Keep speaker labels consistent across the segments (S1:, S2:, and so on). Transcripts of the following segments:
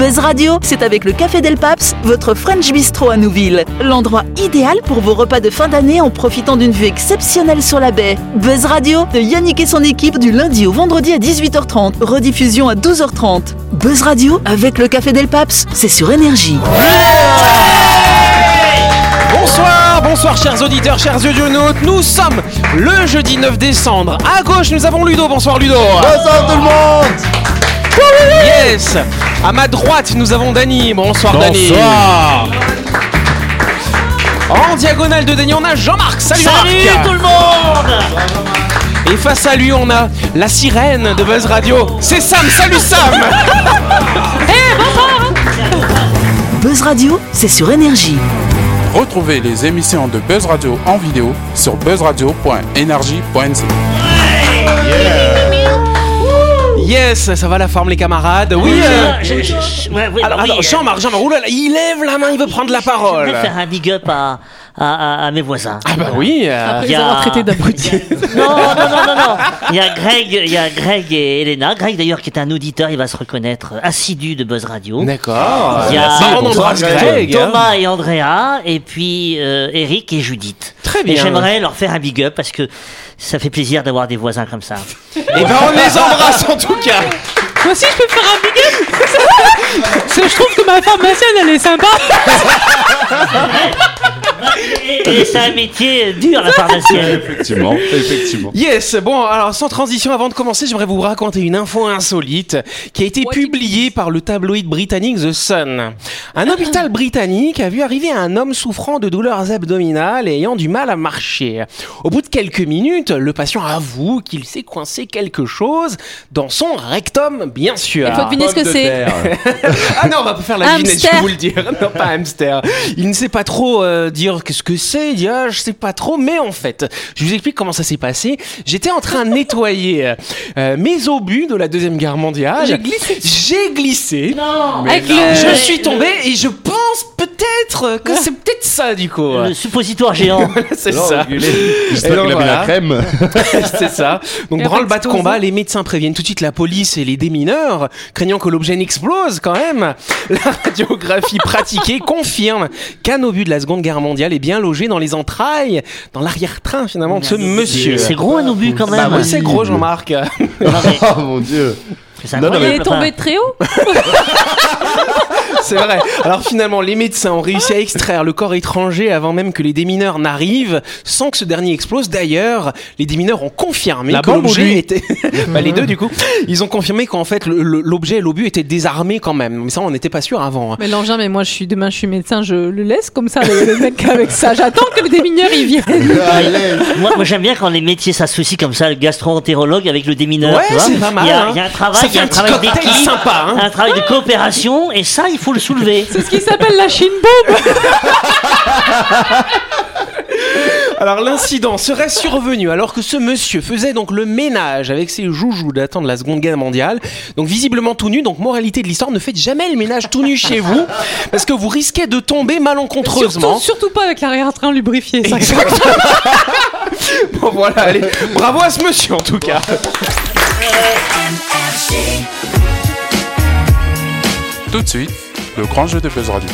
S1: Buzz Radio, c'est avec le Café Del Paps, votre French Bistro à Nouville. L'endroit idéal pour vos repas de fin d'année en profitant d'une vue exceptionnelle sur la baie. Buzz Radio, de Yannick et son équipe du lundi au vendredi à 18h30, rediffusion à 12h30. Buzz Radio, avec le Café Del Paps, c'est sur Énergie.
S2: Bonsoir, bonsoir chers auditeurs, chers audionautes, nous sommes le jeudi 9 décembre. À gauche, nous avons Ludo. Bonsoir Ludo.
S3: Bonsoir tout le monde
S2: Yes. À ma droite, nous avons Dany. Bonsoir, Dany.
S3: Bonsoir
S2: En diagonale de Dany, on a Jean-Marc. Salut, Jean-Marc.
S4: tout le monde
S2: Et face à lui, on a la sirène de Buzz Radio. C'est Sam. Salut Sam.
S1: Buzz Radio, c'est sur Énergie.
S5: Retrouvez les émissions de Buzz Radio en vidéo sur buzzradio.energie.nc.
S2: Yes, ça va la forme les camarades. Oui. euh,
S4: Je- je- je- ouais, ouais,
S2: Alors,
S4: oui,
S2: alors,
S4: euh,
S2: Jean-Marc, Jean-Marc, oulala, il lève la main, il veut prendre la
S4: Je
S2: parole.
S4: faire un big up à, à, à- à mes voisins.
S2: Ah bah oui. euh,
S4: Il y a-
S6: d'abruti.
S4: Non, non, non, non, non. Il y a Greg, il y a Greg et Elena. Greg d'ailleurs qui est un auditeur, il va se reconnaître assidu de Buzz Radio.
S2: D'accord.
S4: Il y a
S2: Bah, on embrasse Greg. hein.
S4: Thomas et Andrea, et puis euh, Eric et Judith.
S2: Très
S4: Et
S2: bien.
S4: j'aimerais leur faire un big up parce que ça fait plaisir d'avoir des voisins comme ça.
S2: Et ben on les embrasse en tout cas.
S6: Moi aussi, je peux faire un big up Parce que je trouve que ma pharmacienne, elle est sympa.
S4: Et, et c'est un métier dur la pharmacienne.
S5: Effectivement, effectivement.
S2: Yes, bon, alors sans transition, avant de commencer, j'aimerais vous raconter une info insolite qui a été publiée par le tabloïd britannique The Sun. Un hôpital britannique a vu arriver un homme souffrant de douleurs abdominales et ayant du mal à marcher. Au bout de quelques minutes, le patient avoue qu'il s'est coincé quelque chose dans son rectum, bien sûr.
S6: Il faut deviner ce que c'est.
S2: Ah non, on va pas faire la devinette, je
S6: Hamster.
S2: peux vous le dire. Non, pas hamster. Il ne sait pas trop euh, dire qu'est-ce que c'est. Il dit, ah, je sais pas trop. Mais en fait, je vous explique comment ça s'est passé. J'étais en train de nettoyer euh, mes obus de la Deuxième Guerre mondiale.
S6: J'ai glissé
S2: J'ai glissé.
S4: Non,
S6: Avec
S4: non.
S6: le-
S2: Je suis tombé et je pense peut-être que c'est peut-être ça du coup.
S4: Le suppositoire géant.
S2: C'est ça. Donc,
S5: qu'il a mis
S2: voilà.
S5: la crème.
S2: c'est ça. Donc, branle
S6: après,
S2: bas de combat, les médecins préviennent tout de suite la police et les démineurs, craignant que l'objet n'explose quand même. La radiographie pratiquée confirme qu'un obus de la Seconde Guerre mondiale est bien logé dans les entrailles, dans l'arrière-train finalement de ce monsieur.
S4: C'est gros un obus quand
S2: Bah
S4: même.
S2: oui, c'est gros, Jean-Marc.
S5: Oh mon dieu. Non, non,
S6: Il est tombé de très haut
S2: C'est vrai. Alors finalement, les médecins ont réussi à extraire le corps étranger avant même que les démineurs n'arrivent, sans que ce dernier explose. D'ailleurs, les démineurs ont confirmé
S5: La
S2: que l'objet était... bah, les deux du coup. Ils ont confirmé qu'en fait, l'objet, l'obus était désarmé quand même. Mais ça, on n'était pas sûr avant. hein.
S6: Mais l'engin, mais moi, je suis demain, je suis médecin, je le laisse comme ça, le, le mec avec ça. J'attends que le démineur, il vienne.
S4: Moi, moi j'aime bien quand les métiers s'associent comme ça, le gastro-entérologue avec le démineur.
S2: Ouais, c'est pas mal,
S4: Il y, a,
S2: hein.
S4: il y a un travail, il y a
S2: fait
S4: un travail d'équipe,
S2: sympa, hein.
S4: un travail de coopération, et ça, il faut le soulever.
S6: C'est ce qui s'appelle la Chine bombe.
S2: Alors l'incident serait survenu alors que ce monsieur faisait donc le ménage avec ses joujoux datant de la Seconde Guerre mondiale. Donc visiblement tout nu. Donc moralité de l'histoire, ne faites jamais le ménage tout nu chez vous parce que vous risquez de tomber malencontreusement.
S6: Surtout, surtout pas avec l'arrière-train lubrifié. Ça.
S2: Exactement. bon voilà, allez, bravo à ce monsieur en tout cas.
S5: Tout de suite, le grand jeu de Buzz Radio.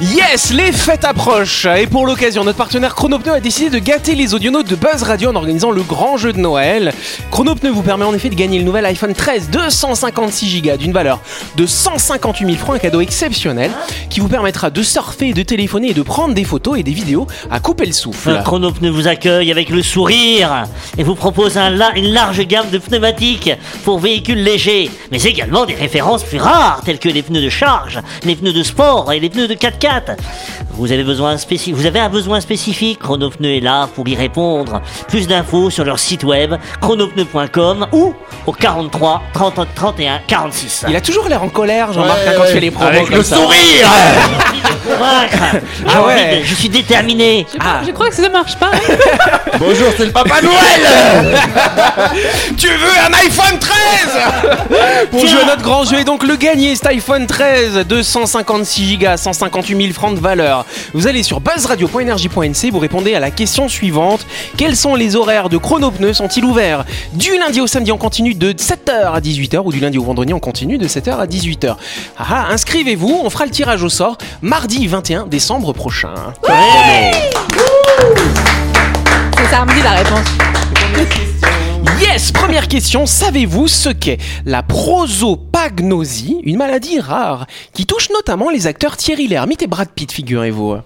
S2: Yes, les fêtes approchent et pour l'occasion, notre partenaire Chronopneu a décidé de gâter les audionautes de Buzz Radio en organisant le grand jeu de Noël. Chronopneu vous permet en effet de gagner le nouvel iPhone 13 256 Go d'une valeur de 158 000 francs, un cadeau exceptionnel qui vous permettra de surfer, de téléphoner et de prendre des photos et des vidéos à couper le souffle.
S4: Chronopneu vous accueille avec le sourire et vous propose une large gamme de pneumatiques pour véhicules légers, mais également des références plus rares telles que les pneus de charge, les pneus de sport et les pneus de 4x4. Vous avez, besoin vous avez un besoin spécifique, Chronopneu est là pour y répondre. Plus d'infos sur leur site web chronopneu.com ou au 43 30 31 46.
S2: Il a toujours l'air en colère, Jean-Marc,
S5: Ouais,
S2: quand
S5: ouais.
S2: il fait les promos
S5: Avec
S2: comme
S5: le
S2: ça.
S5: sourire
S2: Ah ouais.
S4: je suis déterminé.
S2: Ah.
S6: Je crois que ça marche pas. hein.
S5: Bonjour, c'est le Papa Noël
S2: Tu veux un iPhone 13 Pour jouer à notre grand jeu et donc le gagner, cet iPhone 13 256 Go, 158 1000 francs de valeur. Vous allez sur buzzradio.energie.nc, vous répondez à la question suivante. Quels sont les horaires de chronopneus sont-ils ouverts? Du lundi au samedi on continue de 7h à 18h ou du lundi au vendredi on continue de 7h à 18h. Ah, ah, inscrivez-vous, on fera le tirage au sort mardi 21 décembre prochain.
S6: C'est samedi la réponse.
S2: Yes, première question, savez-vous ce qu'est la prosopagnosie, une maladie rare qui touche notamment les acteurs Thierry Lhermitte et Brad Pitt, figurez-vous?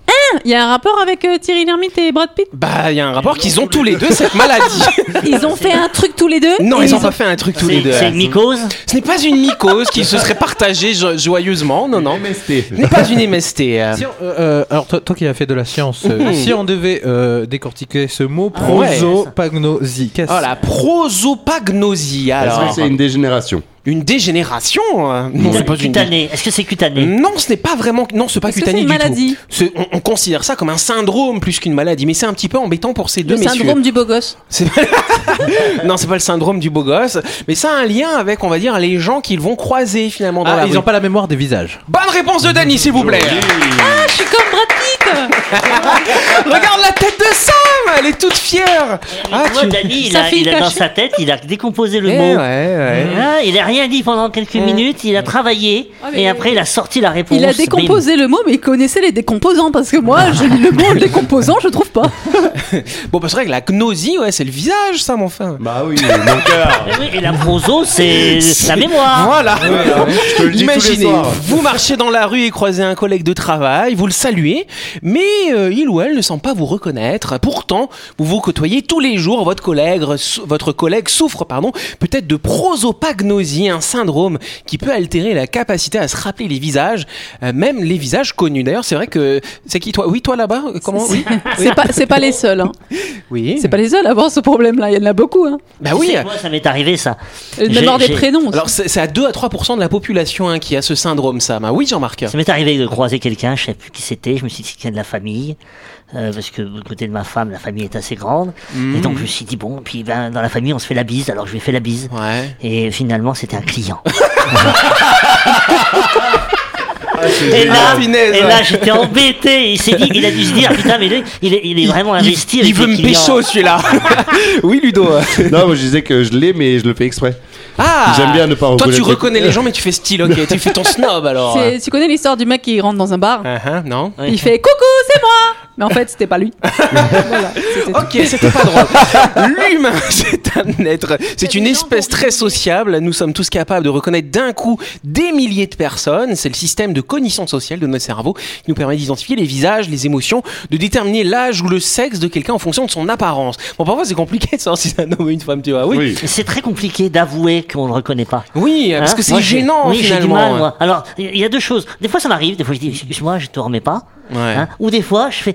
S6: Il y a un rapport avec euh, Thierry Lhermitte et Brad Pitt?
S2: Bah, il y a un rapport qu'ils ont tous les deux cette maladie.
S6: Ils ont fait un truc tous les deux?
S2: Non,
S6: et
S2: ils ont pas fait un truc tous les deux.
S4: c'est une mycose?
S2: Ce n'est pas une mycose qui se serait partagée jo- joyeusement, non, non.
S3: MST.
S2: Ce n'est pas une MST. euh.
S7: Si on- euh, euh, alors toi, toi qui as fait de la science, euh,
S2: Mhm.
S7: si on devait euh, décortiquer ce mot,
S2: Ah ouais.
S7: prosopagnosie, qu'est-ce
S2: Oh, la prosopagnosie,
S3: Est-ce
S2: alors.
S3: que c'est une dégénération?
S2: Une dégénération euh, Non, c'est pas une
S4: Cutané. Est-ce que c'est cutané
S2: Non, ce n'est pas vraiment. Non, c'est pas
S6: Est-ce que
S2: cutané
S6: c'est une
S2: du
S6: maladie
S2: tout. C'est- On, on considère ça comme un syndrome plus qu'une maladie, mais c'est un petit peu embêtant pour ces deux
S6: Le
S2: messieurs.
S6: syndrome du beau gosse.
S2: Non, c'est pas le syndrome du beau gosse, mais ça a un lien avec, on va dire, les gens qu'ils vont croiser finalement dans
S7: Ah,
S2: la
S7: ils n'ont pas la mémoire des visages.
S2: Bonne réponse de Danny, s'il vous plaît.
S6: Ah, je suis comme Brad Pitt
S2: Regarde la tête de Sam, elle est toute fière. Ah,
S4: Tu vois, Dani, il a, il a dans sa tête, il a décomposé le
S2: Eh
S4: mot.
S2: ouais, ouais.
S4: Ah, il a rien dit pendant quelques minutes, il a travaillé
S6: Ah, mais-
S4: et après il a sorti la réponse.
S6: Il a
S4: Bim.
S6: décomposé le mot, mais il connaissait les décomposants parce que moi, je lis le mot décomposant, je trouve pas.
S2: Bon, bah, c'est vrai que la gnosie, ouais, c'est le visage, Sam, enfin.
S3: Bah oui, mon cœur.
S4: Eh oui, Et la proso, c'est la mémoire.
S2: Voilà.
S3: Je te le dis tous les
S2: Imaginez,
S3: soirs.
S2: vous marchez dans la rue et croisez un collègue de travail, vous le saluez, mais euh, il ou elle ne semble pas vous reconnaître. Pourtant, vous vous côtoyez tous les jours. Votre collègue, votre collègue souffre, pardon, peut-être de prosopagnosie, un syndrome qui peut altérer la capacité à se rappeler les visages, euh, même les visages connus. D'ailleurs, c'est vrai que c'est qui toi? Oui, toi là-bas? Comment? Oui?
S6: C'est pas, c'est pas les seuls. Hein.
S2: Oui.
S6: C'est pas les seuls à avoir ce problème-là. Il y en a beaucoup. Hein.
S2: Bah
S4: Tu
S2: oui.
S4: sais, Moi, ça m'est arrivé ça.
S6: Avoir des prénoms. aussi.
S2: Alors c'est à 2 à 3% de la population hein, qui a ce syndrome, Sam. Ah oui, Jean-Marc.
S4: Ça m'est arrivé de croiser quelqu'un, je sais plus qui c'était, je me suis dit de la famille, euh, parce que du côté de ma femme, la famille est assez grande, et donc je me suis dit bon, puis ben, dans la famille on se fait la bise, alors je lui ai fait la bise,
S2: Ouais.
S4: et finalement c'était un client. Et là,
S2: Ah,
S4: et là j'étais embêté. Il s'est dit, il a dû se dire, putain, mais lui, il est, il est vraiment investi
S2: Il, il veut me pécho celui-là. oui, Ludo.
S3: Non, moi je disais que je l'ai, mais je le fais exprès.
S2: Ah
S3: J'aime bien ne pas
S2: Toi, tu reconnais les gens, mais tu fais style, ok. tu fais ton snob alors.
S6: Tu connais l'histoire du mec qui rentre dans un bar
S2: Ah, ah, non.
S6: Il fait coucou, c'est moi Mais en fait, c'était pas lui. voilà, c'était tout.
S2: Ok, c'était pas drôle. L'humain, c'est un être, c'est une espèce très sociable. Nous sommes tous capables de reconnaître d'un coup des milliers de personnes. C'est le système de cognition sociale de notre cerveau qui nous permet d'identifier les visages, les émotions, de déterminer l'âge ou le sexe de quelqu'un en fonction de son apparence. Bon, parfois c'est compliqué de savoir si c'est un homme ou une femme, tu vois. Oui,
S4: C'est très compliqué d'avouer qu'on ne le reconnaît pas.
S2: oui, parce
S4: Hein
S2: que c'est
S4: Moi,
S2: gênant
S4: Oui, j'ai du mal, moi. Alors, il y a deux choses. Des fois, ça m'arrive. Des fois, je dis, excuse-moi, je te remets pas.
S2: Ouais.
S4: Hein Ou des fois, je fais,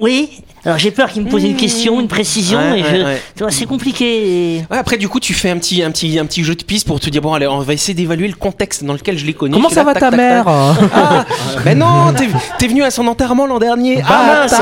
S4: oui. Alors, j'ai peur qu'il me pose une question, une précision,
S2: Ouais,
S4: et
S2: ouais,
S4: je, c'est compliqué.
S2: Ouais, après, du coup, tu fais un petit, un petit, un petit jeu de piste pour te dire bon, allez, on va essayer d'évaluer le contexte dans lequel je l'ai connu.
S7: Comment ça
S2: là,
S7: va
S2: tac,
S7: ta
S2: tac,
S7: mère hein
S2: Ah, ben non, t'es, venu à son enterrement l'an dernier. Ah mince.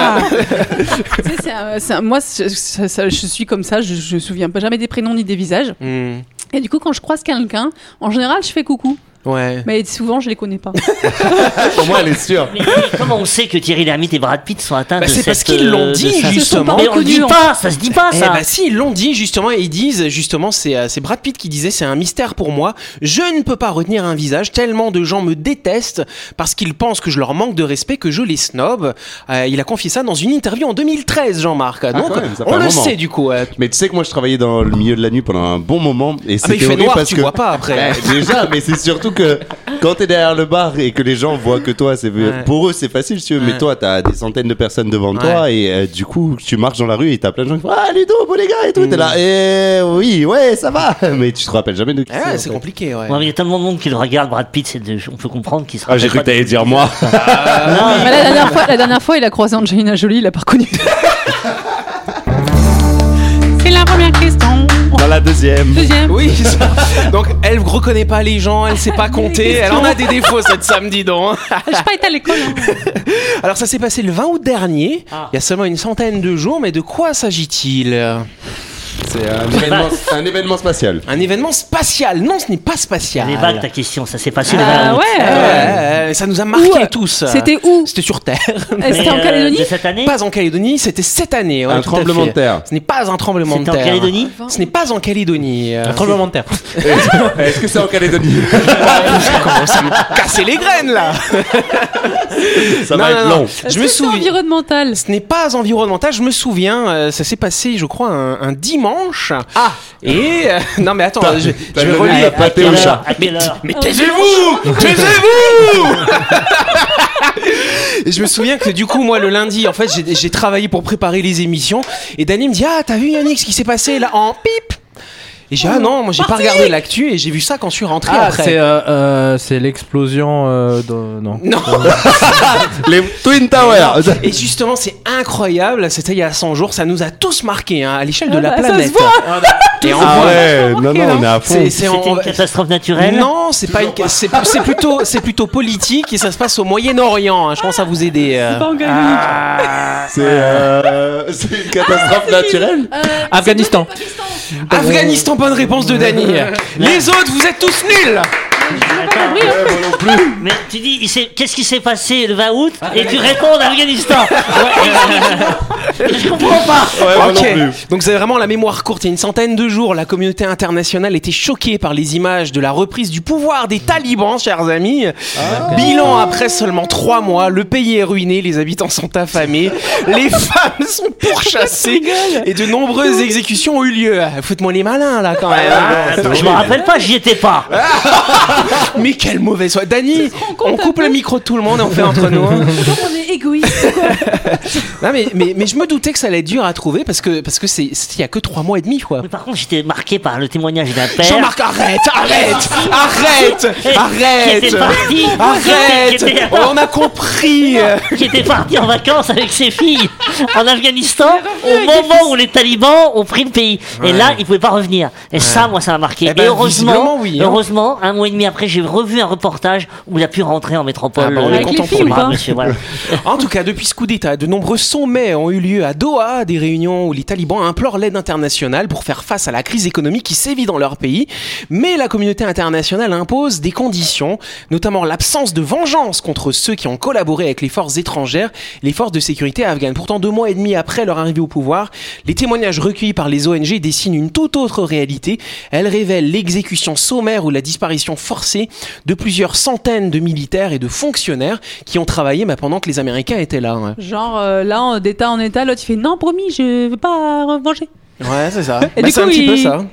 S6: Un- c'est un- moi, c'est- ça- ça- je suis comme ça, je, je me souviens pas jamais des prénoms ni des visages.
S2: Hmm,
S6: Et du coup, quand je croise quelqu'un, en général, je fais coucou.
S2: Ouais.
S6: Mais souvent, je les connais pas.
S3: Pour moi, elle est sûre.
S4: Mais, mais comment on sait que Thierry Lhermitte et Brad Pitt sont atteints
S2: Bah,
S4: de
S2: c'est parce qu'ils l'ont
S4: euh,
S2: dit, justement.
S4: Mais on le dit pas, ça se dit pas,
S2: Eh
S4: ça.
S2: bah si, ils l'ont dit justement, et ils disent justement, c'est euh, c'est Brad Pitt qui disait, c'est un mystère pour moi, je ne peux pas retenir un visage, tellement de gens me détestent parce qu'ils pensent que je leur manque de respect, que je les snob. Euh, il a confié ça dans une interview en 2013, Jean-Marc. Donc,
S3: même, ça fait
S2: on le
S3: moment.
S2: sait du coup. euh.
S3: Mais tu sais que moi je travaillais dans le milieu de la nuit pendant un bon moment et
S2: Ah mais il
S3: c'était
S2: fait noir,
S3: parce
S2: tu
S3: que
S2: vois pas après.
S3: Bah, déjà, mais c'est surtout que quand t'es derrière le bar et que les gens voient que toi, c'est
S2: Ouais.
S3: pour eux c'est facile, si tu veux, mais toi t'as des centaines de personnes devant toi et euh, du coup tu marches dans la rue et t'as plein de gens qui font ah Ludo, beau les gars et tout, t'es là eh oui ouais ça va, mais tu te rappelles jamais de qui
S2: Ah,
S3: c'est.
S2: compliqué, ouais.
S4: Il y a tellement de monde qui le regarde, Brad Pitt, c'est de- on peut comprendre qu'il se
S3: Ah j'ai cru que t'allais dire moi.
S6: Mais la, dernière fois, la dernière fois, il a croisé Angelina Jolie, il a pas reconnu. C'est la première question.
S3: La deuxième.
S6: Deuxième.
S2: Oui, ça. donc elle reconnaît pas les gens, elle sait pas compter, elle en a des défauts cette samedi donc.
S6: J'ai pas été à l'école. hein.
S2: Alors ça s'est passé le 20 août dernier,
S4: Ah.
S2: il y a seulement une centaine de jours, mais de quoi s'agit-il?
S3: C'est un événement, un événement spatial.
S2: Un événement spatial. Non, ce n'est pas spatial.
S4: Elle est vague ta question, ça s'est passé
S6: Ah
S4: 20 août.
S6: ouais. Euh,
S2: ça nous a marqué
S6: Où, euh,
S2: tous.
S6: C'était où
S2: C'était sur Terre.
S6: Eh, C'était en
S4: euh,
S6: Calédonie
S4: De cette année
S2: Pas en Calédonie, c'était cette année. ouais,
S3: Un
S2: tout à
S3: tremblement
S2: fait.
S3: de terre.
S2: Ce n'est pas un tremblement de
S4: C'était en
S2: terre.
S4: Calédonie
S2: Ce n'est pas en Calédonie. euh,
S7: Un tremblement de terre.
S3: Est-ce que c'est en Calédonie
S2: Ça commence à me casser les graines là.
S3: Ça
S2: Non,
S3: va
S2: non,
S3: être
S2: non.
S3: long.
S6: Est-ce
S2: Je me
S6: que c'est
S2: souviens.
S6: environnemental.
S2: Ce n'est pas environnemental, je me souviens, euh, ça s'est passé, je crois, un, un dimanche.
S6: Ah.
S2: Et euh, non, mais attends,
S3: T'as-
S2: je,
S3: t'as
S2: je vais relire.
S3: la
S4: À
S3: pâté
S4: quelle
S3: au
S4: heure
S3: chat.
S4: À quelle heure
S2: Mais taisez-vous Taisez-vous Et je me souviens que du coup, moi, le lundi, en fait, j'ai- j'ai travaillé pour préparer les émissions. Et Dany me dit Ah, t'as vu Yannick ce qui s'est passé là en pip? Et j'ai dit, Ah non, moi j'ai pas regardé l'actu et j'ai vu ça quand je suis rentré
S7: Ah,
S2: après.
S7: c'est euh, euh, c'est l'explosion euh, de... Non.
S2: Non
S3: Les Twin Towers.
S2: Et justement, c'est incroyable, c'était il y a 100 jours, ça nous a tous marqué hein, à l'échelle de
S6: Ah
S2: la
S6: bah, ça
S2: planète.
S6: se voit.
S2: Et on
S3: Ah
S2: voit-
S3: ouais, non, non, on est à fond.
S2: C'est- c'est en-
S4: une catastrophe naturelle
S2: Non, c'est pas une... c'est c'est plutôt c'est plutôt politique et ça se passe au Moyen-Orient. hein, Je pense à vous aider. euh.
S6: Pas en.
S3: C'est euh, c'est une catastrophe naturelle.
S7: Afghanistan.
S2: Afghanistan, bonne réponse de Dany. Les autres, vous êtes tous nuls.
S4: Mais tu dis, qu'est-ce qui s'est passé le 20 août et tu réponds d'Afghanistan Je comprends pas
S3: Ouais, moi
S2: Ok.
S3: non plus.
S2: Donc c'est vraiment la mémoire courte. Il y a une centaine de jours, la communauté internationale était choquée par les images de la reprise du pouvoir des talibans, chers amis.
S3: Ah.
S2: Bilan après seulement trois mois, le pays est ruiné, les habitants sont affamés, les femmes sont pourchassées et de nombreuses exécutions ont eu lieu. Faites-moi les malins là quand même. hein.
S4: Attends, Je me rappelle pas, j'y étais pas
S2: Mais quelle mauvaise foi.
S6: Rends
S2: on coupe le micro de tout le monde et on fait entre nous. hein.
S6: Égoïste. quoi.
S2: Non mais, mais, mais je me doutais que ça allait être dur à trouver parce que parce que c'est il y a que trois mois et demi quoi.
S4: Mais par contre, j'étais marqué par le témoignage d'un père
S2: Jean-Marc, arrête, arrête, arrête, arrête,
S4: parti
S2: arrête.
S4: était-
S2: On a compris.
S4: qui était parti en vacances avec ses filles en Afghanistan au moment où les talibans ont pris le pays. Et là, il pouvait pas revenir. Et ça, moi, ça m'a marqué.
S2: Eh ben,
S4: et heureusement,
S2: oui, hein.
S4: heureusement, un mois et demi après, j'ai revu un reportage où il a pu rentrer en métropole.
S2: Ah bah, on est content pour
S6: ou
S2: lui.
S6: pas
S4: monsieur, voilà.
S2: En tout cas, depuis ce coup d'État, de nombreux sommets ont eu lieu à Doha, des réunions où les talibans implorent l'aide internationale pour faire face à la crise économique qui sévit dans leur pays. Mais la communauté internationale impose des conditions, notamment l'absence de vengeance contre ceux qui ont collaboré avec les forces étrangères, les forces de sécurité afghanes. Pourtant, deux mois et demi après leur arrivée au pouvoir, les témoignages recueillis par les ONG dessinent une toute autre réalité. Elles révèlent l'exécution sommaire ou la disparition forcée de plusieurs centaines de militaires et de fonctionnaires qui ont travaillé pendant que les Américains étaient là.
S6: Genre euh, là, d'état en état, l'autre il fait non, promis, je veux pas revenger.
S2: Ouais, c'est ça.
S6: Et
S2: Bah,
S6: du
S2: c'est un
S6: coup,
S2: petit peu
S6: il-
S2: ça.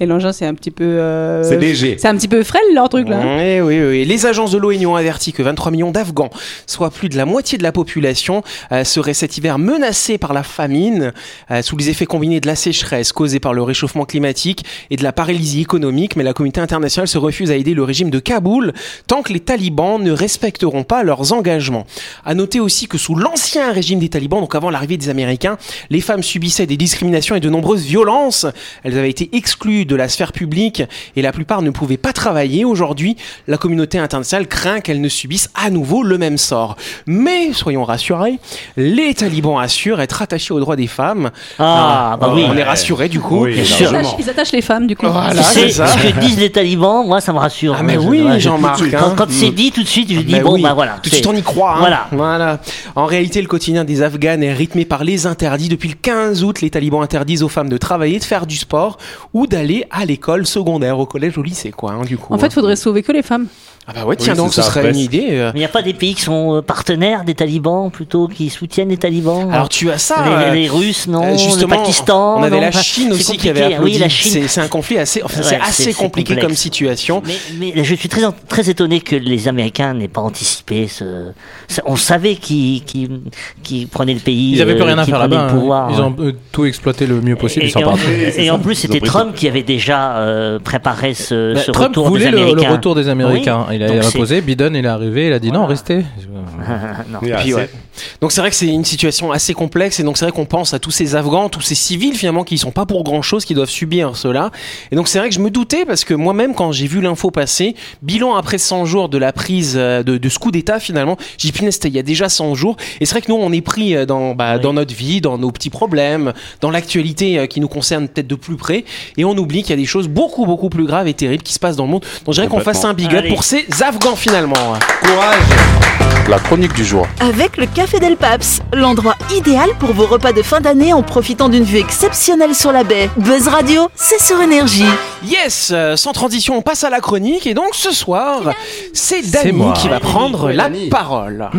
S6: Et l'engin, c'est un petit peu. euh,
S3: C'est léger.
S6: C'est un petit peu frêle leur truc là.
S2: Oui, oui, oui. Les agences de l'ONU ont averti que 23 millions d'Afghans, soit plus de la moitié de la population, euh, seraient cet hiver menacés par la famine, euh, sous les effets combinés de la sécheresse causée par le réchauffement climatique et de la paralysie économique. Mais la communauté internationale se refuse à aider le régime de Kaboul tant que les talibans ne respecteront pas leurs engagements. À noter aussi que sous l'ancien régime des talibans, donc avant l'arrivée des Américains, les femmes subissaient des discriminations et de nombreuses violences. Elles avaient été exclues de la sphère publique et la plupart ne pouvaient pas travailler. Aujourd'hui, la communauté internationale craint qu'elles ne subissent à nouveau le même sort. Mais soyons rassurés, les talibans assurent être attachés aux droits des femmes.
S4: Ah, bah oui.
S2: On est rassurés du coup.
S3: Oui,
S6: Ils attachent, ils attachent les femmes du coup.
S2: Voilà. C'est ça.
S4: ce que disent les talibans, moi, ça me rassure.
S2: Ah, mais oui,
S4: je-
S2: Jean-Marc,
S4: Quand,
S2: hein.
S4: quand c'est dit, tout de suite, je dis,
S2: Ben
S4: bon,
S2: oui,
S4: bah voilà.
S2: Tout de suite, on y croit. hein.
S4: Voilà.
S2: Voilà. En réalité, le quotidien des Afghanes est rythmé par les interdits. Depuis le 15 août, les talibans interdisent aux femmes de travailler, de faire du sport ou d'aller à l'école secondaire, au collège, au lycée, quoi. hein, du coup.
S6: En fait, faudrait sauver que les femmes.
S2: Ah bah ouais, tiens
S3: Oui,
S2: donc, ce
S3: ça,
S2: serait une idée. euh.
S4: Mais il n'y a pas des pays qui sont euh, partenaires des talibans, plutôt, qui soutiennent les talibans?
S2: Alors tu as ça.
S4: les,
S2: euh,
S4: les Russes, non
S2: justement,
S4: Le Pakistan
S2: on avait
S4: non
S2: la Chine aussi qui avait
S4: compliqué.
S2: applaudi.
S4: Oui, la Chine.
S2: C'est- C'est un conflit assez, enfin, c'est
S4: Ouais,
S2: assez
S4: c'est-
S2: compliqué
S4: complexe.
S2: comme situation.
S4: Mais, mais je suis très, très étonné que les Américains n'aient pas anticipé ce. on savait qu'ils qu'ils- qu'ils prenaient le pays.
S7: Ils avaient plus rien à faire là-bas. hein. Ils ont euh, tout exploité le mieux possible.
S4: Et, en,
S7: partis.
S4: et en plus, c'était Trump qui avait déjà préparé ce,
S7: Bah,
S4: retour
S7: voulait
S4: des
S7: le, le
S4: Américains.
S7: retour des Américains. Il a
S4: Donc
S7: reposé. Biden, il est arrivé. Il a dit non, restez.
S4: non.
S3: Oui,
S2: Et puis, ouais.
S3: c'est-
S2: Donc c'est vrai que c'est une situation assez complexe et donc c'est vrai qu'on pense à tous ces Afghans, tous ces civils finalement qui sont pas pour grand chose, qui doivent subir cela. Et donc c'est vrai que je me doutais parce que moi-même quand j'ai vu l'info passer, bilan après 100 jours de la prise euh, de, de ce coup d'État finalement, j'ai dit il y a déjà 100 jours. Et c'est vrai que nous on est pris euh, dans, bah,
S4: Oui.
S2: dans notre vie, dans nos petits problèmes, dans l'actualité euh, qui nous concerne peut-être de plus près et on oublie qu'il y a des choses beaucoup beaucoup plus graves et terribles qui se passent dans le monde. Donc je dirais qu'on fasse un big up pour ces Afghans finalement.
S3: Courage
S5: La chronique du jour.
S1: Avec le Café Del Paps, l'endroit idéal pour vos repas de fin d'année en profitant d'une vue exceptionnelle sur la baie. Buzz Radio, c'est sur énergie.
S2: Yes, euh, sans transition, on passe à la chronique et donc ce soir, c'est Dany qui va prendre
S3: Oui,
S2: la
S3: Dany.
S2: parole.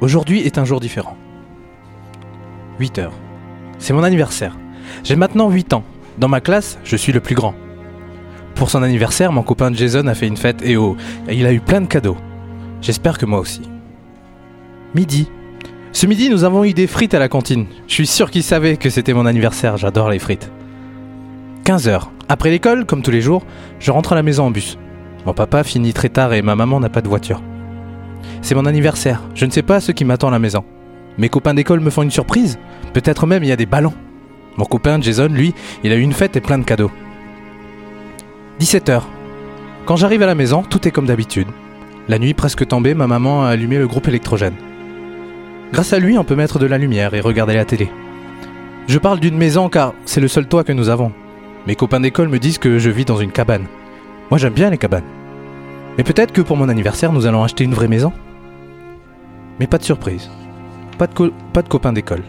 S7: Aujourd'hui est un jour différent. 8 heures. C'est mon anniversaire. J'ai maintenant 8 ans. Dans ma classe, je suis le plus grand. Pour son anniversaire, mon copain Jason a fait une fête et oh, il a eu plein de cadeaux. J'espère que moi aussi. Midi. Ce midi, nous avons eu des frites à la cantine. Je suis sûr qu'il savait que c'était mon anniversaire, j'adore les frites. 15 heures. Après l'école, comme tous les jours, je rentre à la maison en bus. Mon papa finit très tard et ma maman n'a pas de voiture. C'est mon anniversaire. Je ne sais pas ce qui m'attend à la maison. Mes copains d'école me font une surprise. Peut-être même il y a des ballons. Mon copain Jason, lui, il a eu une fête et plein de cadeaux. 17h. Quand j'arrive à la maison, tout est comme d'habitude. La nuit presque tombée, ma maman a allumé le groupe électrogène. Grâce à lui, on peut mettre de la lumière et regarder la télé. Je parle d'une maison car c'est le seul toit que nous avons. Mes copains d'école me disent que je vis dans une cabane. Moi j'aime bien les cabanes. Mais peut-être que pour mon anniversaire, nous allons acheter une vraie maison. Mais pas de surprise. Pas de, pas de copains d'école.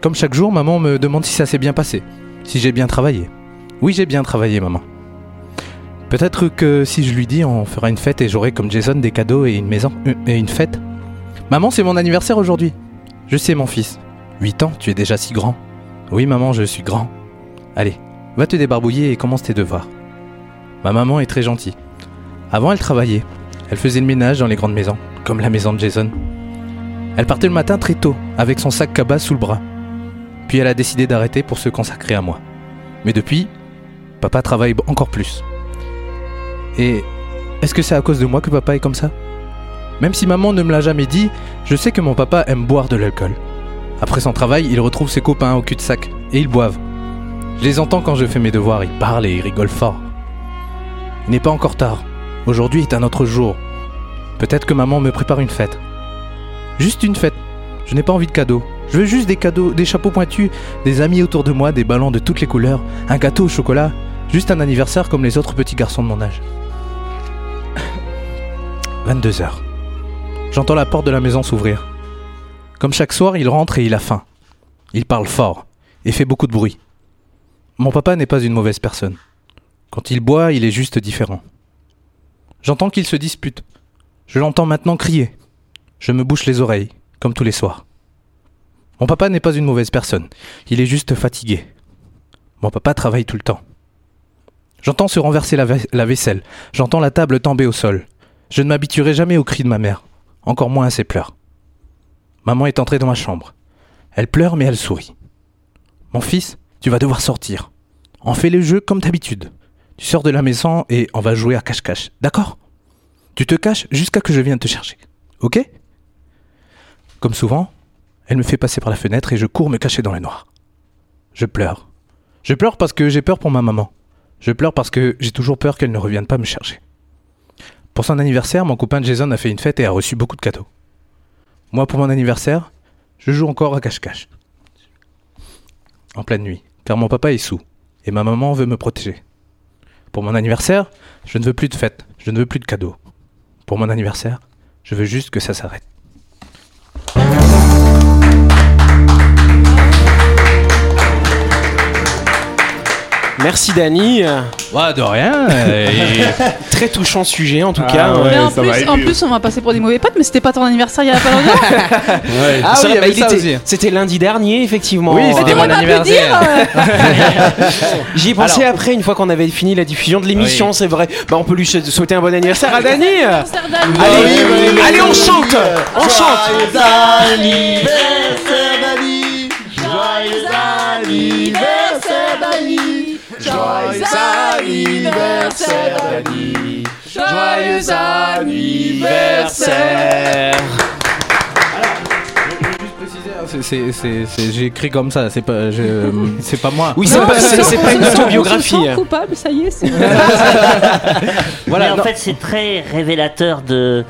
S7: Comme chaque jour, maman me demande si ça s'est bien passé, si j'ai bien travaillé. Oui, j'ai bien travaillé, maman. Peut-être que si je lui dis, on fera une fête et j'aurai comme Jason des cadeaux et une maison euh, et une fête. Maman, c'est mon anniversaire aujourd'hui. Je sais, mon fils. 8 ans, tu es déjà si grand. Oui, maman, je suis grand. Allez, va te débarbouiller et commence tes devoirs. Ma maman est très gentille. Avant, elle travaillait. Elle faisait le ménage dans les grandes maisons, comme la maison de Jason. Elle partait le matin très tôt, avec son sac cabas sous le bras. Puis elle a décidé d'arrêter pour se consacrer à moi. Mais depuis, papa travaille encore plus. Et est-ce que c'est à cause de moi que papa est comme ça? Même si maman ne me l'a jamais dit, je sais que mon papa aime boire de l'alcool. Après son travail, il retrouve ses copains au cul-de-sac et ils boivent. Je les entends quand je fais mes devoirs, ils parlent et ils rigolent fort. Il n'est pas encore tard. Aujourd'hui est un autre jour. Peut-être que maman me prépare une fête. Juste une fête. Je n'ai pas envie de cadeaux. Je veux juste des cadeaux, des chapeaux pointus, des amis autour de moi, des ballons de toutes les couleurs, un gâteau au chocolat, juste un anniversaire comme les autres petits garçons de mon âge. 22 heures. J'entends la porte de la maison s'ouvrir. Comme chaque soir, il rentre et il a faim. Il parle fort et fait beaucoup de bruit. Mon papa n'est pas une mauvaise personne. Quand il boit, il est juste différent. J'entends qu'il se dispute. Je l'entends maintenant crier. Je me bouche les oreilles, comme tous les soirs. Mon papa n'est pas une mauvaise personne. Il est juste fatigué. Mon papa travaille tout le temps. J'entends se renverser la vaisselle. J'entends la table tomber au sol. Je ne m'habituerai jamais aux cris de ma mère, encore moins à ses pleurs. Maman est entrée dans ma chambre. Elle pleure mais elle sourit. Mon fils, tu vas devoir sortir. On fait le jeu comme d'habitude. Tu sors de la maison et on va jouer à cache-cache, d'accord? Tu te caches jusqu'à que je vienne te chercher, ok? Comme souvent, elle me fait passer par la fenêtre et je cours me cacher dans le noir. Je pleure. Je pleure parce que j'ai peur pour ma maman. Je pleure parce que j'ai toujours peur qu'elle ne revienne pas me chercher. Pour son anniversaire, mon copain Jason a fait une fête et a reçu beaucoup de cadeaux. Moi, pour mon anniversaire, je joue encore à cache-cache. En pleine nuit, car mon papa est sous et ma maman veut me protéger. Pour mon anniversaire, je ne veux plus de fête, je ne veux plus de cadeaux. Pour mon anniversaire, je veux juste que ça s'arrête.
S2: Merci Dany.
S7: Ouais, de rien.
S2: Très touchant sujet en tout cas.
S3: ouais.
S6: mais en, plus, en on va passer pour des mauvais potes, mais c'était pas ton anniversaire il y a pas longtemps.
S7: Ah oui,
S2: bah, était-. C'était lundi dernier, effectivement.
S7: Oui, c'était mon anniversaire.
S6: euh,
S2: J'y ai pensé
S7: Alors-
S2: après, une fois qu'on avait fini la diffusion de l'émission, c'est vrai. Bah, on peut lui souhaiter un bon anniversaire à Dany.
S6: Amsterdam.
S2: Allez, allez, on chante On chante
S3: anniversaire Dani Joyeux anniversaire, Dani. Joyeux
S2: anniversaire.
S7: C'est- c'est- c'est- c'est- J'ai écrit comme ça, c'est pas, je- c'est pas moi.
S2: Oui, c'est pas, c'est- c'est pas une autobiographie.
S6: On se sent coupable, ça y est. c'est-
S7: Voilà,
S4: Mais en
S7: non.
S4: fait, c'est très révélateur de,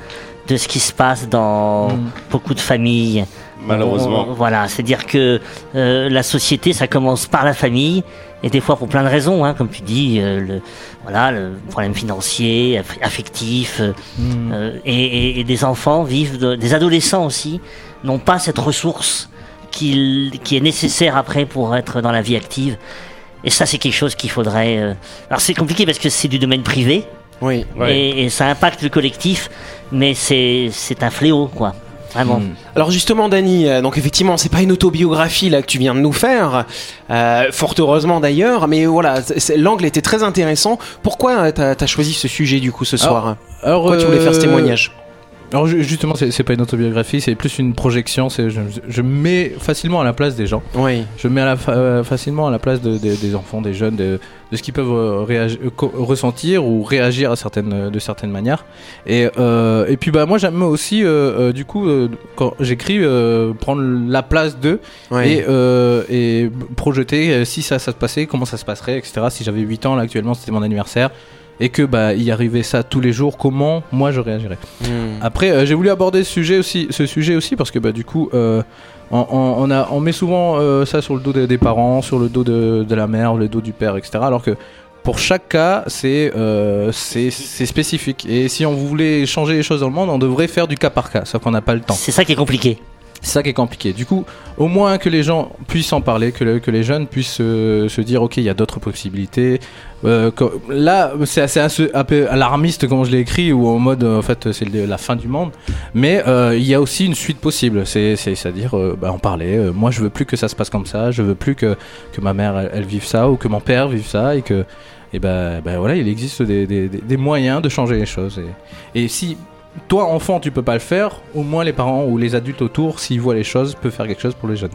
S4: de ce qui se passe dans
S7: Mm.
S4: beaucoup de familles.
S3: Malheureusement.
S4: On- voilà, c'est-à-dire que euh, la société, ça commence par la famille, et des fois pour plein de raisons, hein, comme tu dis, euh, le, voilà, le problème financier, aff- affectif, euh,
S7: Mm.
S4: euh, et, et- et des enfants vivent, de- des adolescents aussi, n'ont pas cette ressource qui est nécessaire après pour être dans la vie active. Et ça, c'est quelque chose qu'il faudrait. euh, Alors, c'est compliqué parce que c'est du domaine privé
S2: Oui.
S4: et, et ça impacte le collectif, mais c'est c'est un fléau, quoi. Vraiment.
S7: Mm.
S2: Alors justement, Dani, euh, donc effectivement, c'est pas une autobiographie là que tu viens de nous faire, euh, fort heureusement d'ailleurs, mais voilà, l'angle était très intéressant. Pourquoi euh, t'as as choisi ce sujet du coup ce soir?
S7: Alors,
S2: Pourquoi tu voulais faire ce
S7: euh,
S2: témoignage?
S7: Alors ju- justement, c'est pas une autobiographie, c'est plus une projection. Je, je me mets facilement à la place des gens.
S2: Oui.
S7: Je me mets à la fa- euh, facilement à la place de- de- des enfants, des jeunes, de, de ce qu'ils peuvent euh, euh, ressentir ou réagir à certaines, de certaines manières. Et, euh, et puis bah moi j'aime aussi, euh, euh, du coup, quand j'écris, prendre la place d'eux
S2: Oui.
S7: et, et projeter si ça, ça se passait, comment ça se passerait, etc. Si j'avais 8 ans, là actuellement c'était mon anniversaire, et que bah il y arrivait ça tous les jours, comment moi je réagirais.
S2: Hmm.
S7: Après, euh, j'ai voulu aborder ce sujet aussi, ce sujet aussi parce que bah, du coup, euh, on, a, on met souvent euh, ça sur le dos des, des parents, sur le dos de, de la mère, le dos du père, etc. Alors que pour chaque cas, c'est spécifique. Et si on voulait changer les choses dans le monde, on devrait faire du cas par cas, sauf qu'on n'a pas le temps.
S4: C'est ça qui est compliqué.
S7: C'est ça qui est compliqué. Du coup, au moins que les gens puissent en parler, que, que les jeunes puissent euh, se dire, ok, il y a d'autres possibilités. Euh, là, c'est assez, un peu alarmiste comme je l'ai écrit, ou en mode, en fait, c'est la fin du monde. Mais euh, il y a aussi une suite possible. C'est, c'est, c'est-à-dire, bah, en parler. Moi, je veux plus que ça se passe comme ça. Je veux plus que, que ma mère, elle, vive ça, ou que mon père vive ça, et que, et ben, voilà, il existe des, des- des moyens de changer les choses. Et, et si toi, enfant, tu peux pas le faire, au moins les parents ou les adultes autour, s'ils voient les choses, peuvent faire quelque chose pour les jeunes.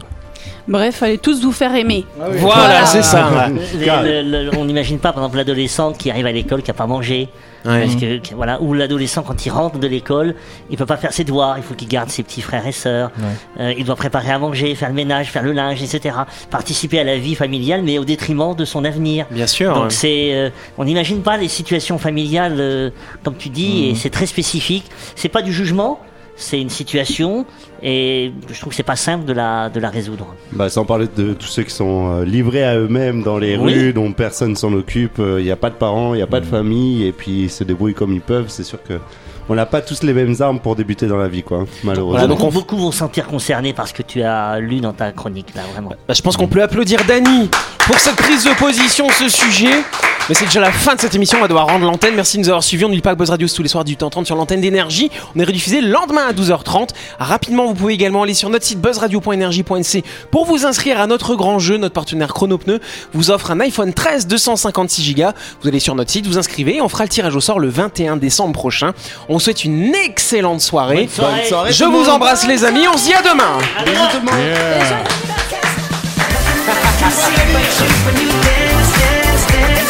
S6: Bref, allez tous vous faire aimer.
S2: Voilà, c'est ça.
S4: Le- le- le- on n'imagine pas, par exemple, l'adolescent qui arrive à l'école qui a pas mangé.
S2: Ouais.
S4: Parce que, que- voilà, ou l'adolescent quand il rentre de l'école, il peut pas faire ses devoirs, il faut qu'il garde ses petits frères et sœurs. Euh, il doit préparer à manger, faire le ménage, faire le linge, etc. Participer à la vie familiale, mais au détriment de son avenir.
S2: Bien sûr.
S4: Donc c'est, euh, on n'imagine pas les situations familiales, euh, comme tu dis, et c'est très spécifique. C'est pas du jugement, c'est une situation, et je trouve que c'est pas simple de la, de la résoudre.
S3: Bah, sans parler de tous ceux qui sont euh, livrés à eux-mêmes dans les
S4: Oui.
S3: rues, dont personne s'en occupe. Il n'y a pas de parents, il n'y a pas de famille, et puis ils se débrouillent comme ils peuvent. C'est sûr que on n'a pas tous les mêmes armes pour débuter dans la vie, quoi. Malheureusement.
S2: Voilà, donc
S4: beaucoup,
S2: on-
S4: beaucoup vont se sentir concernés par ce que tu as lu dans ta chronique, là, vraiment.
S2: Bah, je pense qu'on peut applaudir Dany pour cette prise de position, ce sujet. Mais c'est déjà la fin de cette émission, on va devoir rendre l'antenne. Merci de nous avoir suivis. On n'oublie pas que Buzz Radio, c'est tous les soirs du temps 30 sur l'antenne d'énergie. On est rediffusé le lendemain à 12h30. Rapidement, vous pouvez également aller sur notre site buzzradio.energie.nc pour vous inscrire à notre grand jeu. Notre partenaire Chronopneu vous offre un iPhone 13 256 Go. Vous allez sur notre site, vous inscrivez et on fera le tirage au sort le 21 décembre prochain. On vous souhaite une excellente soirée.
S4: Bonne soirée.
S2: Je vous embrasse les amis, on se dit à demain.